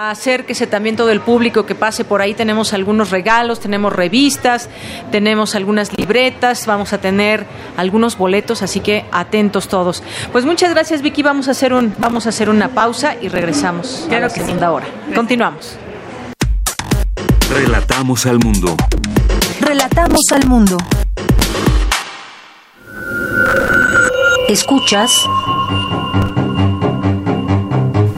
Acérquese también todo el público que pase por ahí. Tenemos algunos regalos, tenemos revistas, tenemos algunas libretas, vamos a tener algunos boletos, así que atentos todos. Pues muchas gracias, Vicky. Vamos a hacer un, vamos a hacer una pausa y regresamos claro a la segunda hora. Continuamos. Relatamos al mundo. Relatamos al mundo. Escuchas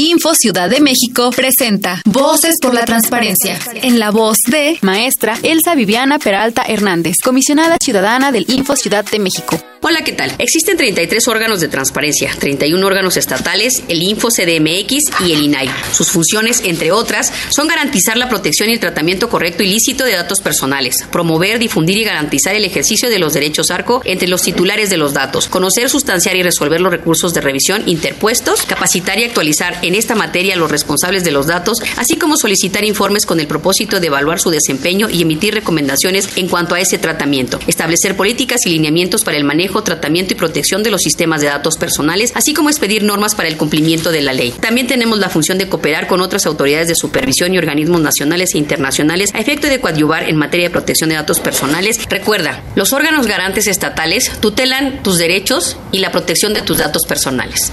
Info Ciudad de México presenta Voces por la Transparencia. En la voz de maestra Elsa Viviana Peralta Hernández, comisionada ciudadana del Info Ciudad de México. Hola, ¿qué tal? Existen 33 órganos de transparencia, 31 órganos estatales, el Info CDMX y el INAI. Sus funciones, entre otras, son garantizar la protección y el tratamiento correcto y lícito de datos personales, promover, difundir y garantizar el ejercicio de los derechos ARCO entre los titulares de los datos, conocer, sustanciar y resolver los recursos de revisión interpuestos, capacitar y actualizar en esta materia los responsables de los datos, así como solicitar informes con el propósito de evaluar su desempeño y emitir recomendaciones en cuanto a ese tratamiento, establecer políticas y lineamientos para el manejo tratamiento y protección de los sistemas de datos personales, así como expedir normas para el cumplimiento de la ley. También tenemos la función de cooperar con otras autoridades de supervisión y organismos nacionales e internacionales a efecto de coadyuvar en materia de protección de datos personales. Recuerda, los órganos garantes estatales tutelan tus derechos y la protección de tus datos personales.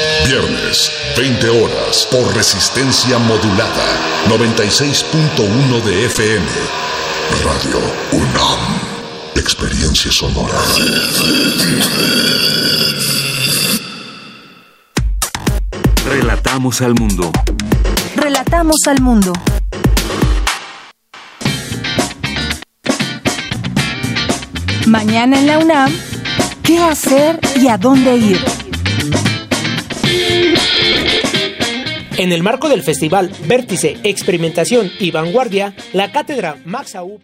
Viernes, 20 horas, por resistencia modulada. 96.1 de FM. Radio UNAM. Experiencia sonora. Relatamos al mundo. Relatamos al mundo. Mañana en la UNAM, ¿qué hacer y a dónde ir? En el marco del festival Vértice, Experimentación y Vanguardia, la cátedra Max Aub